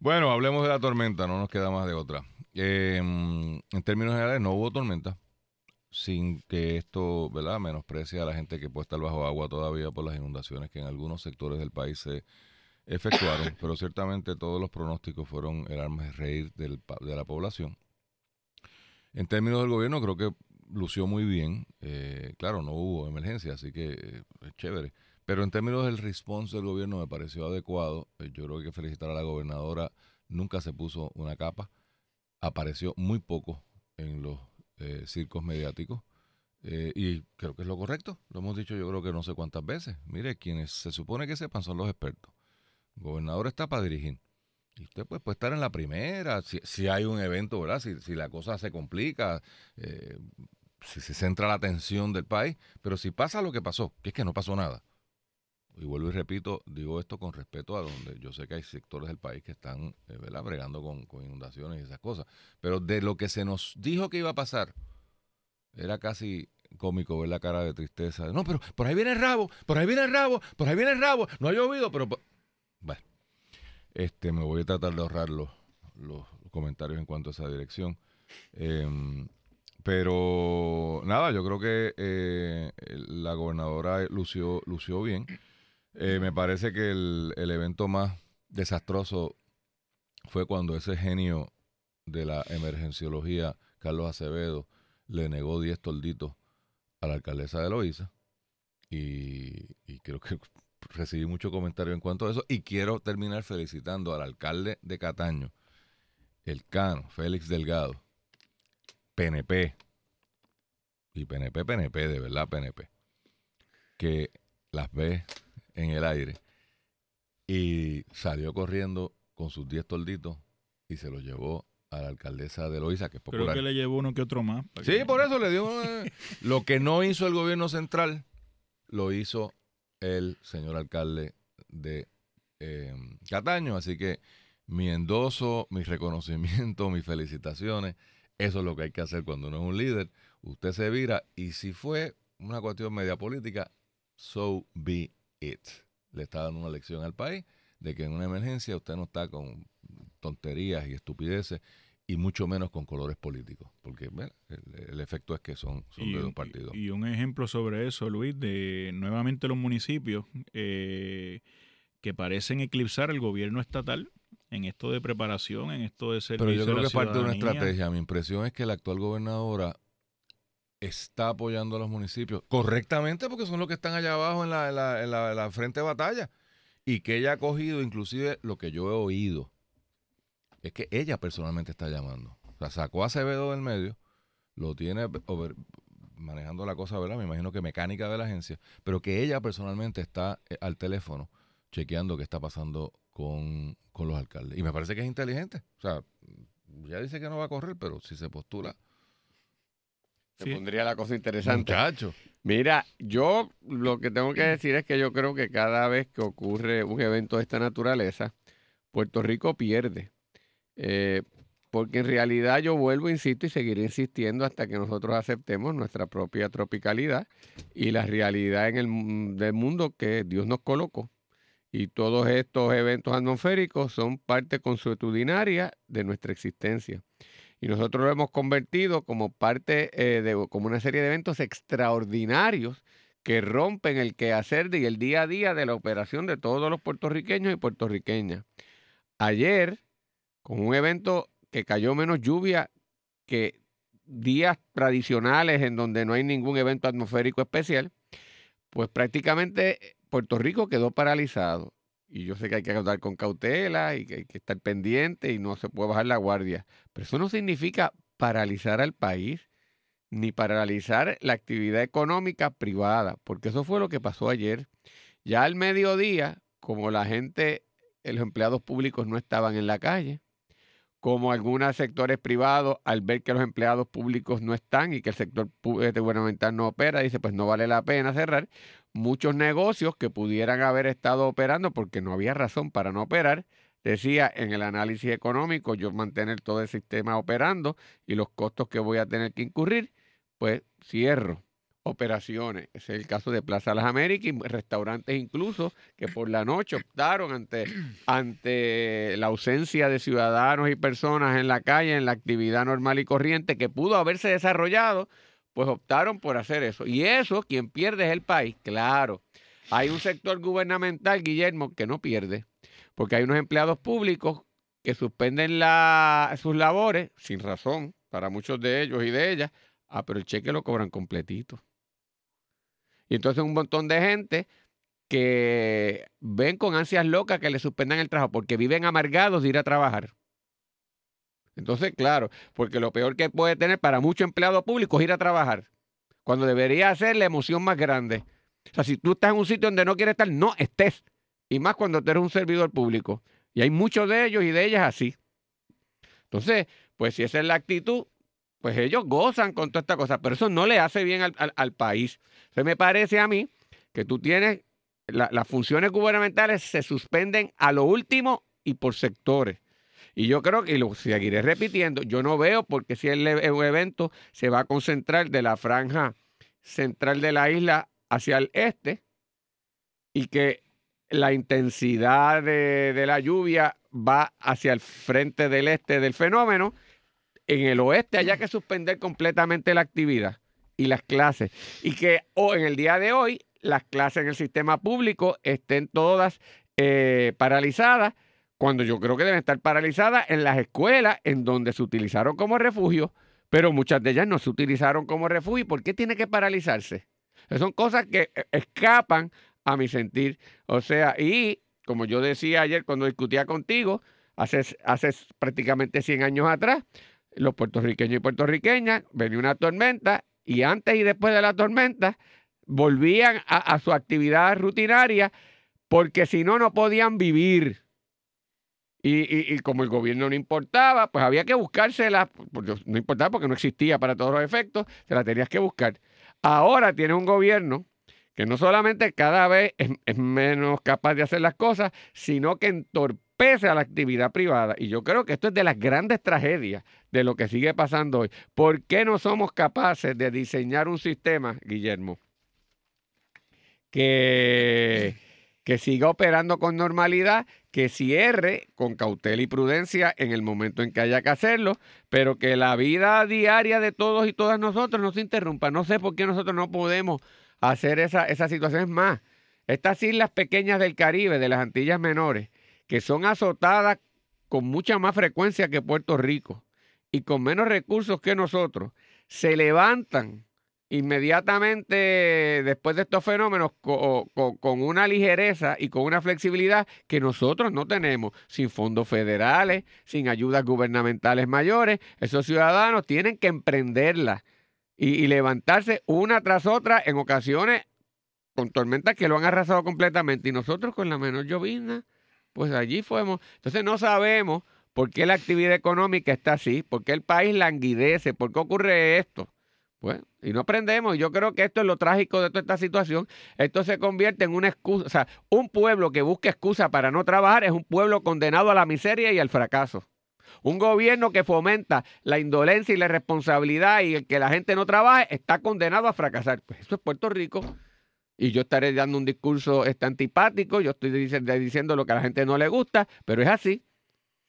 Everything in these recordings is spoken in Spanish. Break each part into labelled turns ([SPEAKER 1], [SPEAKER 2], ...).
[SPEAKER 1] Bueno, hablemos de la tormenta, no nos queda más de otra. Eh, en términos generales, no hubo tormenta, sin que esto, ¿verdad?, menosprecie a la gente que puede estar bajo agua todavía por las inundaciones que en algunos sectores del país se efectuaron, pero ciertamente todos los pronósticos fueron el arma de reír del, de la población. En términos del gobierno, creo que lució muy bien. Eh, claro, no hubo emergencia, así que eh, es chévere. Pero en términos del response del gobierno me pareció adecuado. Eh, yo creo que hay que felicitar a la gobernadora. Nunca se puso una capa. Apareció muy poco en los eh, circos mediáticos. Eh, y creo que es lo correcto. Lo hemos dicho yo creo que no sé cuántas veces. Mire, quienes se supone que sepan son los expertos. El gobernador está para dirigir. Y usted pues, puede estar en la primera, si, si hay un evento, ¿verdad? Si, si la cosa se complica, si se centra la atención del país. Pero si pasa lo que pasó, que es que no pasó nada y vuelvo y repito, digo esto con respeto a donde yo sé que hay sectores del país que están eh, bregando con, inundaciones y esas cosas, pero de lo que se nos dijo que iba a pasar, era casi cómico ver la cara de tristeza. No, pero por ahí viene el rabo, por ahí viene el rabo, por ahí viene el rabo, no ha llovido, pero... Bueno, este, me voy a tratar de ahorrar los, comentarios en cuanto a esa dirección. Em, pero nada, yo creo que eh, la gobernadora lució, lució bien. Eh, me parece que el, evento más desastroso fue cuando ese genio de la emergenciología, Carlos Acevedo, le negó 10 tolditos a la alcaldesa de Loíza. Y, creo que recibí mucho comentario en cuanto a eso. Y quiero terminar felicitando al alcalde de Cataño, el Cano, Félix Delgado, PNP, y PNP, PNP, de verdad PNP, que las ve en el aire y salió corriendo con sus 10 tolditos y se los llevó a la alcaldesa de Loíza, que es popular.
[SPEAKER 2] Creo que le llevó uno que otro más.
[SPEAKER 1] Sí, por eso le dio... Eh, lo que no hizo el gobierno central, lo hizo el señor alcalde de eh, Cataño. Así que mi endoso, mi reconocimiento, mis felicitaciones. Eso es lo que hay que hacer cuando uno es un líder. Usted se vira y si fue una cuestión media política, so be it. Le está dando una lección al país de que en una emergencia usted no está con tonterías y estupideces y mucho menos con colores políticos, porque el, efecto es que son, son de dos partidos.
[SPEAKER 2] Y un ejemplo sobre eso, Luis, de nuevamente los municipios eh, que parecen eclipsar el gobierno estatal en esto de preparación, en esto de servicio
[SPEAKER 1] Pero yo creo que parte de una estrategia. Mi impresión es que la actual gobernadora está apoyando a los municipios correctamente porque son los que están allá abajo en la, la, frente de batalla y que ella ha cogido inclusive lo que yo he oído es que ella personalmente está llamando. O sea, sacó a Acevedo del medio, lo tiene manejando la cosa, ¿verdad? Me imagino que mecánica de la agencia, pero que ella personalmente está eh, al teléfono chequeando qué está pasando con, con los alcaldes. Y me parece que es inteligente. O sea, ya dice que no va a correr, pero si se postula,
[SPEAKER 3] se pondría la cosa interesante.
[SPEAKER 1] Muchacho.
[SPEAKER 3] Mira, yo lo que tengo que decir es que yo creo que cada vez que ocurre un evento de esta naturaleza, Puerto Rico pierde. Eh, porque en realidad yo vuelvo, insisto, y seguiré insistiendo hasta que nosotros aceptemos nuestra propia tropicalidad y la realidad en el del mundo que Dios nos colocó. Y todos estos eventos atmosféricos son parte consuetudinaria de nuestra existencia y nosotros lo hemos convertido como parte eh, de como una serie de eventos extraordinarios que rompen el quehacer y el día a día de la operación de todos los puertorriqueños y puertorriqueñas. Ayer, con un evento que cayó menos lluvia que días tradicionales en donde no hay ningún evento atmosférico especial, pues prácticamente Puerto Rico quedó paralizado y yo sé que hay que actuar con cautela y que hay que estar pendiente y no se puede bajar la guardia. Pero eso no significa paralizar al país ni paralizar la actividad económica privada, porque eso fue lo que pasó ayer. Ya al mediodía, como la gente, los empleados públicos no estaban en la calle, como algunos sectores privados, al ver que los empleados públicos no están y que el sector este, gubernamental no opera, dice, pues no vale la pena cerrar, muchos negocios que pudieran haber estado operando porque no había razón para no operar. Decía en el análisis económico, yo mantener todo el sistema operando y los costos que voy a tener que incurrir, pues cierro. operaciones. Ese es el caso de Plaza Las Américas y restaurantes incluso que por la noche optaron ante, ante la ausencia de ciudadanos y personas en la calle, en la actividad normal y corriente que pudo haberse desarrollado, pues optaron por hacer eso. Y eso, quien pierde es el país, claro. Hay un sector gubernamental, Guillermo, que no pierde, porque hay unos empleados públicos que suspenden la, sus labores sin razón para muchos de ellos y de ellas, ah, pero el cheque lo cobran completito. Y entonces un montón de gente que ven con ansias locas que le suspendan el trabajo porque viven amargados de ir a trabajar. Entonces, claro, porque lo peor que puede tener para muchos empleados públicos es ir a trabajar, cuando debería ser la emoción más grande. O sea, si tú estás en un sitio donde no quieres estar, no estés. Y más cuando tú eres un servidor público. Y hay muchos de ellos y de ellas así. Entonces, pues si esa es la actitud, pues ellos gozan con toda esta cosa, pero eso no le hace bien al, país. Se me parece a mí que tú tienes, las funciones gubernamentales se suspenden a lo último y por sectores. Y yo creo que, lo seguiré repitiendo, yo no veo porque si el, el evento se va a concentrar de la franja central de la isla hacia el este y que la intensidad de, la lluvia va hacia el frente del este del fenómeno. En el oeste haya que suspender completamente la actividad y las clases. Y que o en el día de hoy las clases en el sistema público estén todas eh, paralizadas, cuando yo creo que deben estar paralizadas en las escuelas en donde se utilizaron como refugio, pero muchas de ellas no se utilizaron como refugio. ¿Por qué tiene que paralizarse? Son cosas que eh, escapan a mi sentir. O sea, y como yo decía ayer cuando discutía contigo, hace, prácticamente 100 años atrás, los puertorriqueños y puertorriqueñas venía una tormenta y antes y después de la tormenta volvían a, su actividad rutinaria porque si no, no podían vivir. Y, como el gobierno no importaba, pues había que buscársela, no importaba porque no existía para todos los efectos, se la tenías que buscar. Ahora tiene un gobierno que no solamente cada vez es, menos capaz de hacer las cosas, sino que entorpece a la actividad privada. Y yo creo que esto es de las grandes tragedias de lo que sigue pasando hoy. ¿Por qué no somos capaces de diseñar un sistema, Guillermo, que, que siga operando con normalidad, que cierre con cautela y prudencia en el momento en que haya que hacerlo, pero que la vida diaria de todos y todas nosotros no se interrumpa? No sé por qué nosotros no podemos hacer esa, esa situación. Es más, estas islas pequeñas del Caribe, de las Antillas Menores, que son azotadas con mucha más frecuencia que Puerto Rico y con menos recursos que nosotros, se levantan inmediatamente después de estos fenómenos con, una ligereza y con una flexibilidad que nosotros no tenemos, sin fondos federales, sin ayudas gubernamentales mayores. Esos ciudadanos tienen que emprenderla y, levantarse una tras otra en ocasiones con tormentas que lo han arrasado completamente y nosotros con la menor llovizna, pues allí fuimos. Entonces no sabemos por qué la actividad económica está así, por qué el país languidece, por qué ocurre esto. Pues, y no aprendemos. Yo creo que esto es lo trágico de toda esta situación. Esto se convierte en una excusa. O sea, un pueblo que busca excusa para no trabajar es un pueblo condenado a la miseria y al fracaso. Un gobierno que fomenta la indolencia y la responsabilidad y el que la gente no trabaje está condenado a fracasar. Pues eso es Puerto Rico. Y yo estaré dando un discurso este, antipático, yo estoy diciendo lo que a la gente no le gusta, pero es así.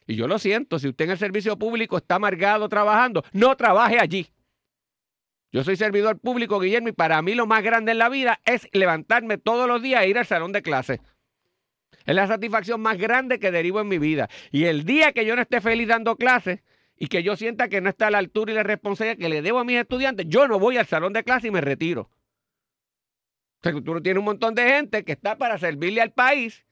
[SPEAKER 3] Y yo lo siento, si usted en el servicio público está amargado trabajando, no trabaje allí. Yo soy servidor público, Guillermo, y para mí lo más grande en la vida es levantarme todos los días e ir al salón de clase. Es la satisfacción más grande que derivo en mi vida. Y el día que yo no esté feliz dando clases y que yo sienta que no está a la altura y la responsabilidad que le debo a mis estudiantes, yo no voy al salón de clase y me retiro. O sea, tú tienes un montón de gente que está para servirle al país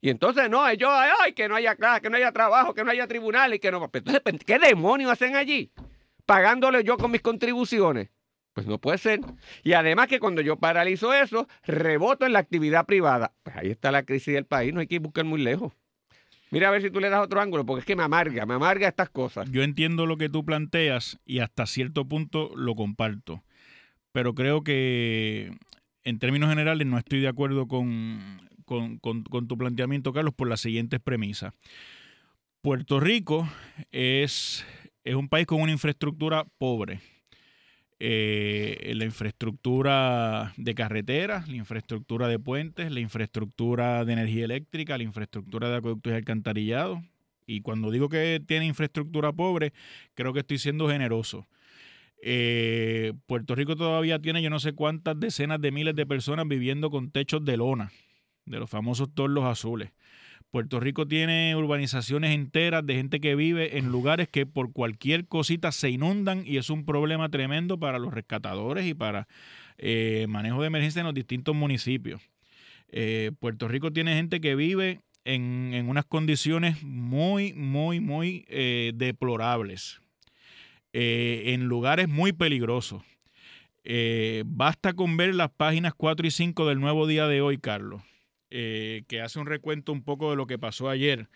[SPEAKER 3] y entonces no, ellos, ay, que no haya clase, que no haya trabajo, que no haya tribunales, que no. Entonces, ¿qué demonios hacen allí? Pagándole yo con mis contribuciones. Pues no puede ser. Y además que cuando yo paralizo eso, reboto en la actividad privada. Pues ahí está la crisis del país, no hay que buscar muy lejos. Mira a ver si tú le das otro ángulo, porque es que me amarga, me amarga estas cosas.
[SPEAKER 2] Yo entiendo lo que tú planteas y hasta cierto punto lo comparto. Pero creo que en términos generales no estoy de acuerdo con, con tu planteamiento, Carlos, por las siguientes premisas. Puerto Rico es, es un país con una infraestructura pobre eh, la infraestructura de carreteras, la infraestructura de puentes, la infraestructura de energía eléctrica, la infraestructura de acueductos y alcantarillados. Y cuando digo que tiene infraestructura pobre, creo que estoy siendo generoso. Eh, Puerto Rico todavía tiene yo no sé cuántas decenas de miles de personas viviendo con techos de lona, de los famosos torlos azules. Puerto Rico tiene urbanizaciones enteras de gente que vive en lugares que por cualquier cosita se inundan y es un problema tremendo para los rescatadores y para eh, manejo de emergencia en los distintos municipios. Eh, Puerto Rico tiene gente que vive en, unas condiciones muy, muy, muy eh, deplorables, en lugares muy peligrosos. basta con ver las páginas 4 y 5 del nuevo día de hoy, Carlos eh, que hace un recuento un poco de lo que pasó ayer.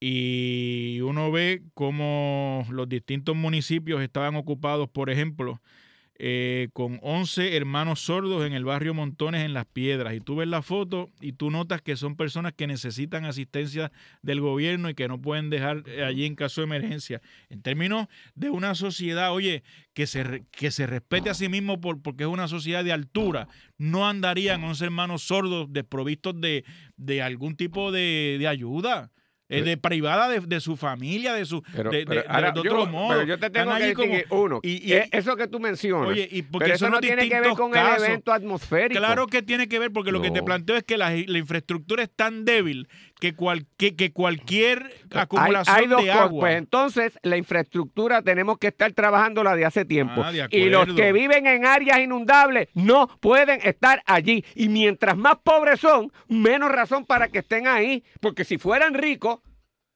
[SPEAKER 2] Y uno ve cómo los distintos municipios estaban ocupados, por ejemplo, eh, con 11 hermanos sordos en el barrio Montones en Las Piedras. Y tú ves la foto y tú notas que son personas que necesitan asistencia del gobierno y que no pueden dejar eh, allí en caso de emergencia. En términos de una sociedad, oye, que se, que se respete a sí mismo por, porque es una sociedad de altura, no andarían 11 hermanos sordos desprovistos de, de algún tipo de, de ayuda. Es de privada de, su familia, de su
[SPEAKER 3] pero,
[SPEAKER 2] de,
[SPEAKER 3] otro yo, modo. Pero yo te tengo que decir uno, y, e, eso que tú mencionas,
[SPEAKER 2] oye, y porque
[SPEAKER 3] pero eso no tiene que ver con el evento atmosférico.
[SPEAKER 2] Claro que tiene que ver, porque lo que te planteo es que la, la infraestructura es tan débil que, cual, que, cualquier acumulación
[SPEAKER 3] hay, dos
[SPEAKER 2] de agua.
[SPEAKER 3] Pues entonces, la infraestructura tenemos que estar trabajando la de hace tiempo. Ah, y los que viven en áreas inundables no pueden estar allí. Y mientras más pobres son, menos razón para que estén ahí. Porque si fueran ricos,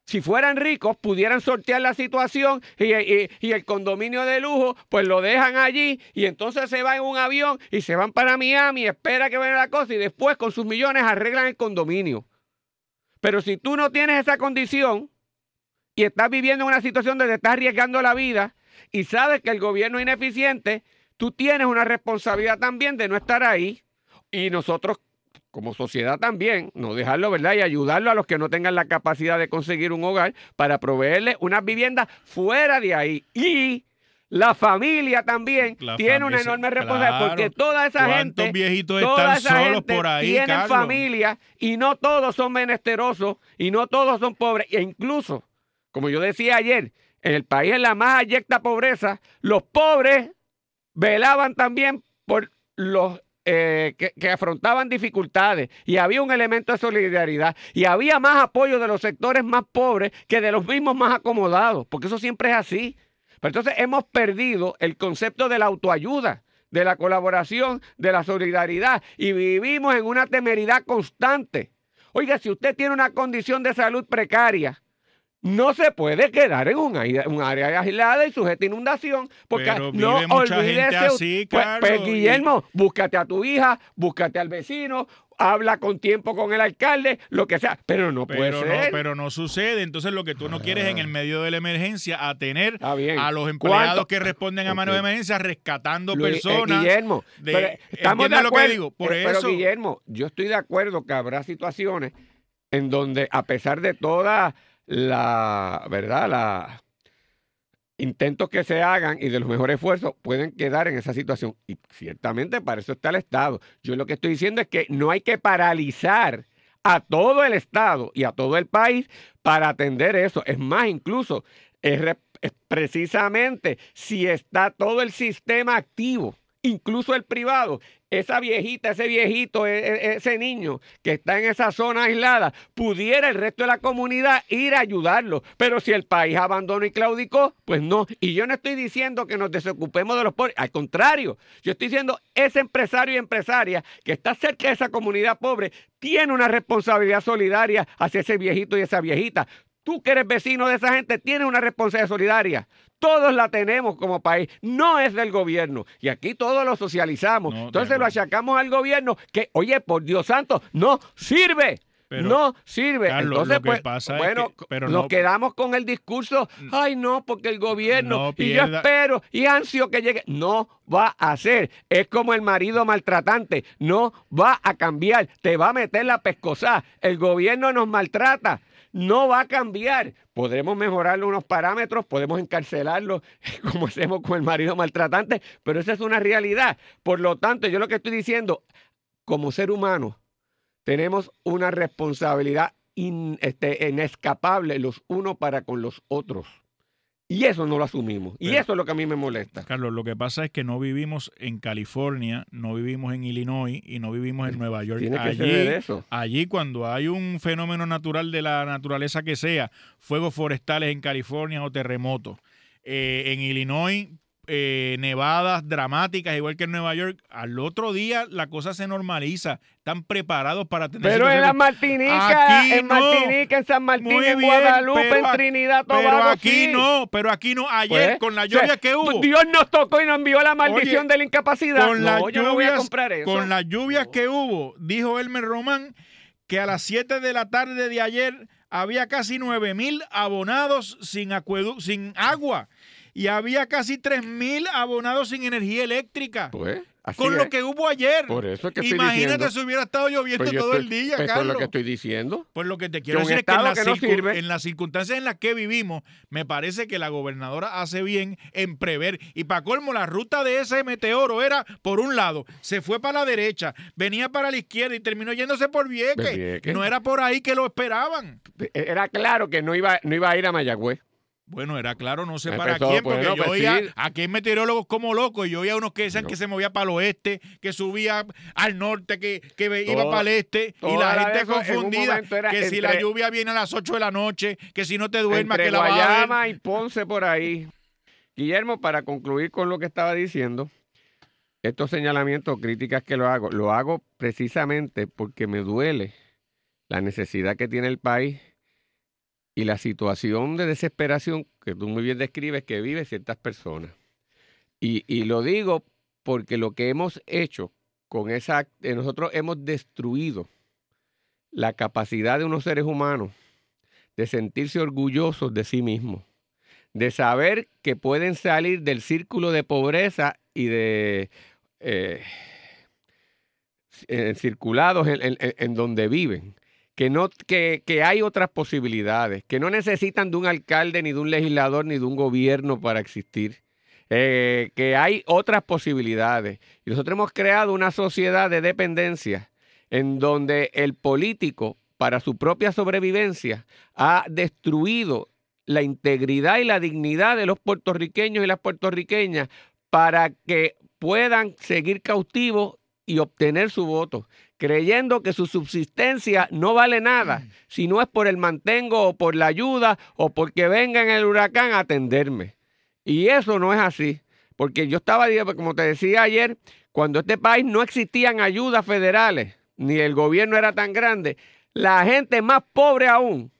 [SPEAKER 3] si fueran ricos, pudieran sortear la situación y, y, el condominio de lujo, pues lo dejan allí y entonces se van en un avión y se van para Miami, espera que venga la cosa y después con sus millones arreglan el condominio. Pero si tú no tienes esa condición y estás viviendo en una situación donde estás arriesgando la vida y sabes que el gobierno es ineficiente, tú tienes una responsabilidad también de no estar ahí. Y nosotros, como sociedad también, no dejarlo, ¿verdad? Y ayudarlo a los que no tengan la capacidad de conseguir un hogar para proveerle unas viviendas fuera de ahí. Y la familia también tiene una enorme responsabilidad porque toda esa gente,
[SPEAKER 2] viejitos toda esa solos gente por ahí,
[SPEAKER 3] tienen familia y no todos son menesterosos y no todos son pobres. E incluso, como yo decía ayer, en el país en la más ayecta pobreza, los pobres velaban también por los eh, que, que, afrontaban dificultades. Y había un elemento de solidaridad. Y había más apoyo de los sectores más pobres que de los mismos más acomodados, porque eso siempre es así entonces hemos perdido el concepto de la autoayuda, de la colaboración, de la solidaridad y vivimos en una temeridad constante. Oiga, si usted tiene una condición de salud precaria, no se puede quedar en un área, aislada y sujeta a inundación, porque no olvídese.
[SPEAKER 2] Así,
[SPEAKER 3] pues, pues, Guillermo, búscate a tu hija, búscate al vecino, habla con tiempo con el alcalde, lo que sea, pero no puede ser.
[SPEAKER 2] pero no sucede. Entonces, lo que tú no quieres en el medio de la emergencia, a tener a los empleados que responden a mano de emergencia rescatando eh, personas.
[SPEAKER 3] Guillermo, estamos de acuerdo. Lo que digo? Por eso, Guillermo, yo estoy de acuerdo que habrá situaciones en donde, a pesar de toda la, ¿verdad? La intentos que se hagan y de los mejores esfuerzos pueden quedar en esa situación. Y ciertamente para eso está el Estado. Yo lo que estoy diciendo es que no hay que paralizar a todo el Estado y a todo el país para atender eso. Es más, incluso, es, es precisamente si está todo el sistema activo incluso el privado, esa viejita, ese viejito, e, e, ese niño que está en esa zona aislada, pudiera el resto de la comunidad ir a ayudarlo. Pero si el país abandonó y claudicó, pues no. Y yo no estoy diciendo que nos desocupemos de los pobres, al contrario, yo estoy diciendo ese empresario y empresaria que está cerca de esa comunidad pobre tiene una responsabilidad solidaria hacia ese viejito y esa viejita. Tú que eres vecino de esa gente tienes una responsabilidad solidaria. Todos la tenemos como país, no es del gobierno. Y aquí todos lo socializamos. Entonces lo achacamos al gobierno que, oye, por Dios santo, no sirve. no sirve. Entonces, pues, bueno, pero nos quedamos con el discurso, ay no, porque el gobierno, y yo espero, y ansio que llegue. No va a ser. Es como el marido maltratante, no va a cambiar, te va a meter la pescosa. El gobierno nos maltrata no va a cambiar. Podremos mejorarle unos parámetros, podemos encarcelarlo como hacemos con el marido maltratante, pero esa es una realidad. Por lo tanto, yo lo que estoy diciendo, como ser humano, tenemos una responsabilidad este, inescapable los unos para con los otros. Y eso no lo asumimos. Y eso es lo que a mí me molesta.
[SPEAKER 2] Carlos, lo que pasa es que no vivimos en California, no vivimos en Illinois y no vivimos en Nueva York.
[SPEAKER 3] Tiene que allí, ser eso.
[SPEAKER 2] allí cuando hay un fenómeno natural de la naturaleza que sea, fuegos forestales en California o terremotos. Eh, en Illinois eh, nevadas dramáticas, igual que en Nueva York, al otro día la cosa se normaliza. Están preparados para tener.
[SPEAKER 3] Pero en la Martinica, en Martinica, en San Martín, en Guadalupe, en Trinidad, Tobago.
[SPEAKER 2] Pero aquí no, pero aquí no. Ayer, pues, con la lluvia que hubo.
[SPEAKER 3] Dios nos tocó y nos envió la maldición de la incapacidad.
[SPEAKER 2] Con las lluvias, Con las lluvias que hubo, dijo Elmer Román que a las 7 de la tarde de ayer había casi 9 mil abonados sin, sin agua y había casi 3.000 abonados sin energía eléctrica.
[SPEAKER 3] Pues,
[SPEAKER 2] con lo que hubo ayer.
[SPEAKER 3] Por eso que
[SPEAKER 2] Imagínate si hubiera estado lloviendo pues todo el día,
[SPEAKER 3] pues
[SPEAKER 2] Carlos.
[SPEAKER 3] es lo que estoy diciendo.
[SPEAKER 2] Pues lo que te quiero decir es que, en, las circunstancias en las que vivimos, me parece que la gobernadora hace bien en prever. Y para colmo, la ruta de ese meteoro era por un lado, se fue para la derecha, venía para la izquierda y terminó yéndose por Vieques. No era por ahí que lo esperaban.
[SPEAKER 3] Era claro que no iba, no iba a ir a Mayagüez.
[SPEAKER 2] Bueno, era claro, no sé para quién, porque yo pues oía, aquí hay meteorólogos como locos, yo oía unos que decían que se movía para el oeste, que subía al norte, que, iba para el este, y la gente confundida, que si la lluvia viene a las 8 de la noche, que si no te duermas, que la
[SPEAKER 3] va a y Ponce por ahí. Guillermo, para concluir con lo que estaba diciendo, estos señalamientos, críticas que lo hago, lo hago precisamente porque me duele la necesidad que tiene el país y la situación de desesperación que tú muy bien describes que vive ciertas personas. Y, lo digo porque lo que hemos hecho con esa, eh, nosotros hemos destruido la capacidad de unos seres humanos de sentirse orgullosos de sí mismos, de saber que pueden salir del círculo de pobreza y de eh, eh, circulados en donde viven que, no, que, que, hay otras posibilidades, que no necesitan de un alcalde, ni de un legislador, ni de un gobierno para existir, eh, que hay otras posibilidades. Y nosotros hemos creado una sociedad de dependencia en donde el político, para su propia sobrevivencia, ha destruido la integridad y la dignidad de los puertorriqueños y las puertorriqueñas para que puedan seguir cautivos y obtener su voto creyendo que su subsistencia no vale nada, mm. si no es por el mantengo o por la ayuda o porque venga en el huracán a atenderme. Y eso no es así, porque yo estaba, como te decía ayer, cuando este país no existían ayudas federales, ni el gobierno era tan grande, la gente más pobre aún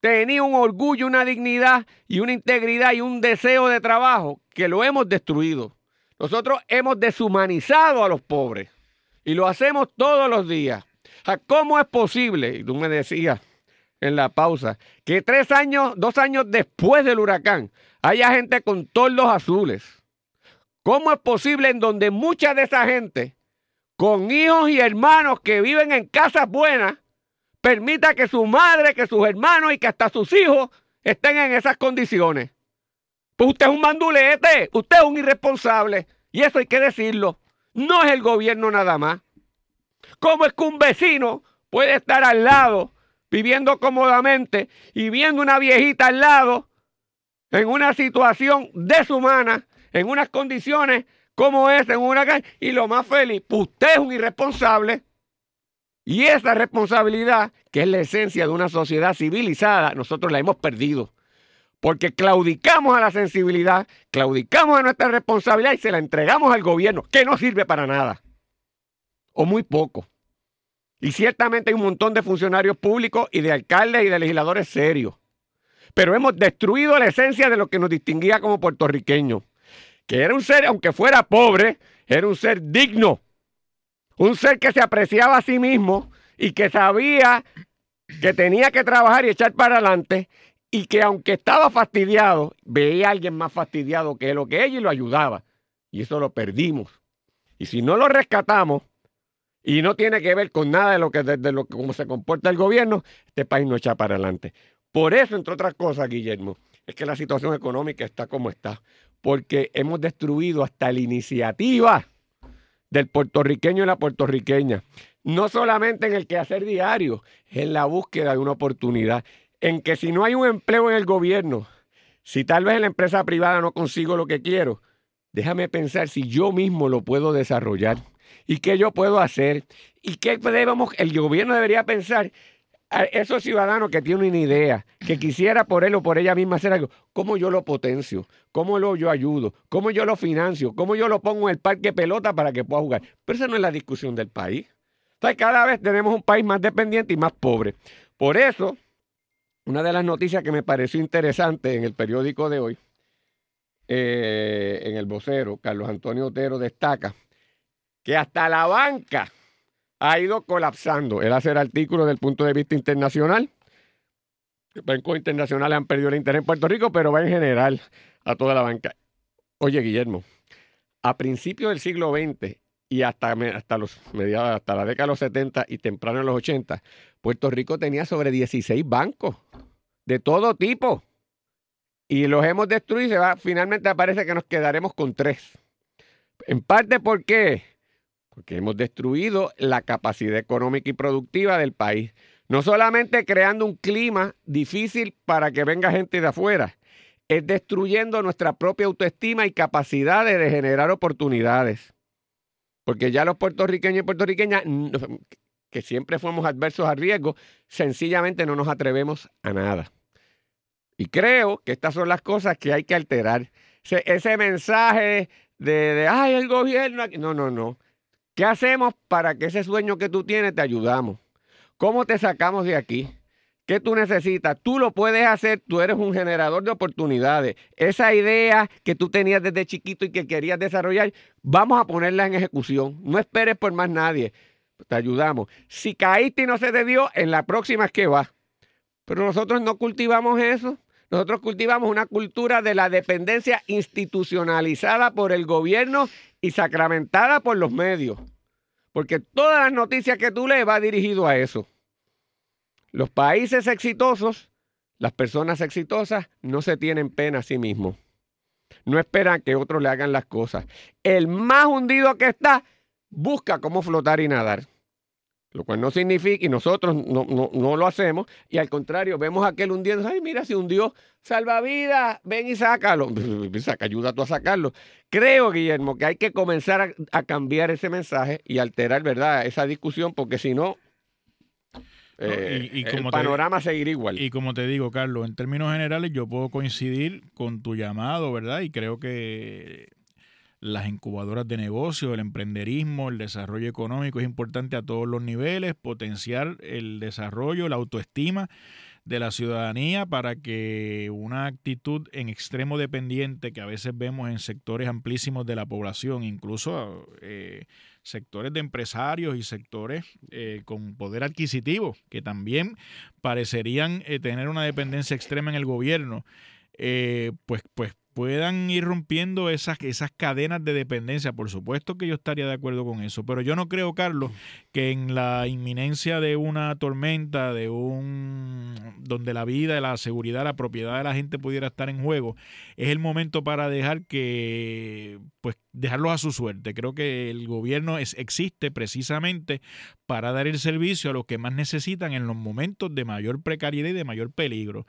[SPEAKER 3] tenía un orgullo, una dignidad y una integridad y un deseo de trabajo que lo hemos destruido. Nosotros hemos deshumanizado a los pobres. Y lo hacemos todos los días. ¿Cómo es posible? Y tú me decías en la pausa que tres años, dos años después del huracán, haya gente con tordos azules. ¿Cómo es posible en donde mucha de esa gente, con hijos y hermanos que viven en casas buenas, permita que su madre, que sus hermanos y que hasta sus hijos estén en esas condiciones? Pues usted es un mandulete, usted es un irresponsable. Y eso hay que decirlo. No es el gobierno nada más. ¿Cómo es que un vecino puede estar al lado, viviendo cómodamente y viendo una viejita al lado en una situación deshumana, en unas condiciones como esa, en una calle, y lo más feliz, pues usted es un irresponsable. Y esa responsabilidad, que es la esencia de una sociedad civilizada, nosotros la hemos perdido porque claudicamos a la sensibilidad, claudicamos a nuestra responsabilidad y se la entregamos al gobierno, que no sirve para nada, o muy poco. Y ciertamente hay un montón de funcionarios públicos y de alcaldes y de legisladores serios. Pero hemos destruido la esencia de lo que nos distinguía como puertorriqueños, que era un ser, aunque fuera pobre, era un ser digno, un ser que se apreciaba a sí mismo y que sabía que tenía que trabajar y echar para adelante y que aunque estaba fastidiado, veía a alguien más fastidiado que él o que ella y lo ayudaba. Y eso lo perdimos. Y si no lo rescatamos y no tiene que ver con nada de lo que, de, lo que cómo se comporta el gobierno, este país no echa para adelante. Por eso, entre otras cosas, Guillermo, es que la situación económica está como está, porque hemos destruido hasta la iniciativa del puertorriqueño y la puertorriqueña. No solamente en el quehacer diario, en la búsqueda de una oportunidad. En que si no hay un empleo en el gobierno, si tal vez en la empresa privada no consigo lo que quiero, déjame pensar si yo mismo lo puedo desarrollar y qué yo puedo hacer y qué debemos, el gobierno debería pensar a esos ciudadanos que tienen una idea, que quisiera por él o por ella misma hacer algo, ¿cómo yo lo potencio? ¿Cómo lo yo ayudo? ¿Cómo yo lo financio? ¿Cómo yo lo pongo en el parque pelota para que pueda jugar? Pero esa no es la discusión del país. cada vez tenemos un país más dependiente y más pobre. Por eso, una de las noticias que me pareció interesante en el periódico de hoy, eh, en el vocero, Carlos Antonio Otero destaca que hasta la banca ha ido colapsando. Él hace el artículo desde el punto de vista internacional. Bancos internacionales han perdido el interés en Puerto Rico, pero va en general a toda la banca. Oye, Guillermo, a principios del siglo XX y hasta, hasta, los mediados, hasta la década de los 70 y temprano en los 80, Puerto Rico tenía sobre 16 bancos de todo tipo. Y los hemos destruido y va, finalmente parece que nos quedaremos con tres. En parte, ¿por qué? porque hemos destruido la capacidad económica y productiva del país. No solamente creando un clima difícil para que venga gente de afuera, es destruyendo nuestra propia autoestima y capacidad de generar oportunidades. Porque ya los puertorriqueños y puertorriqueñas, que siempre fuimos adversos a riesgo, sencillamente no nos atrevemos a nada. Y creo que estas son las cosas que hay que alterar. Ese, mensaje de, de, ay, el gobierno, no, no, no. ¿Qué hacemos para que ese sueño que tú tienes te ayudamos? ¿Cómo te sacamos de aquí? ¿Qué tú necesitas? Tú lo puedes hacer, tú eres un generador de oportunidades. Esa idea que tú tenías desde chiquito y que querías desarrollar, vamos a ponerla en ejecución. No esperes por más nadie. Te ayudamos. Si caíste y no se te dio, en la próxima es que va. Pero nosotros no cultivamos eso. Nosotros cultivamos una cultura de la dependencia institucionalizada por el gobierno y sacramentada por los medios. Porque todas las noticias que tú lees va dirigido a eso. Los países exitosos, las personas exitosas, no se tienen pena a sí mismos. No esperan que otros le hagan las cosas. El más hundido que está, busca cómo flotar y nadar. Lo cual no significa, y nosotros no, no, lo hacemos, y al contrario, vemos a aquel hundiendo, ay, mira, si hundió salvavidas, ven y sácalo. Saca, ayuda tú a sacarlo. Creo, Guillermo, que hay que comenzar a, cambiar ese mensaje y alterar, ¿verdad?, esa discusión, porque si no, eh, el panorama seguirá igual.
[SPEAKER 2] Y como te digo, Carlos, en términos generales yo puedo coincidir con tu llamado, ¿verdad? Y creo que las incubadoras de negocio, el emprenderismo, el desarrollo económico es importante a todos los niveles, potenciar el desarrollo, la autoestima de la ciudadanía para que una actitud en extremo dependiente que a veces vemos en sectores amplísimos de la población, incluso eh, sectores de empresarios y sectores eh, con poder adquisitivo, que también parecerían eh, tener una dependencia extrema en el gobierno, pues, pues puedan ir rompiendo esas, esas cadenas de dependencia. Por supuesto que yo estaría de acuerdo con eso, pero yo no creo, Carlos, que en la inminencia de una tormenta, de un donde la vida, la seguridad, la propiedad de la gente pudiera estar en juego, es el momento para dejar que, pues, dejarlos a su suerte. Creo que el gobierno es, existe precisamente para dar el servicio a los que más necesitan en los momentos de mayor precariedad y de mayor peligro.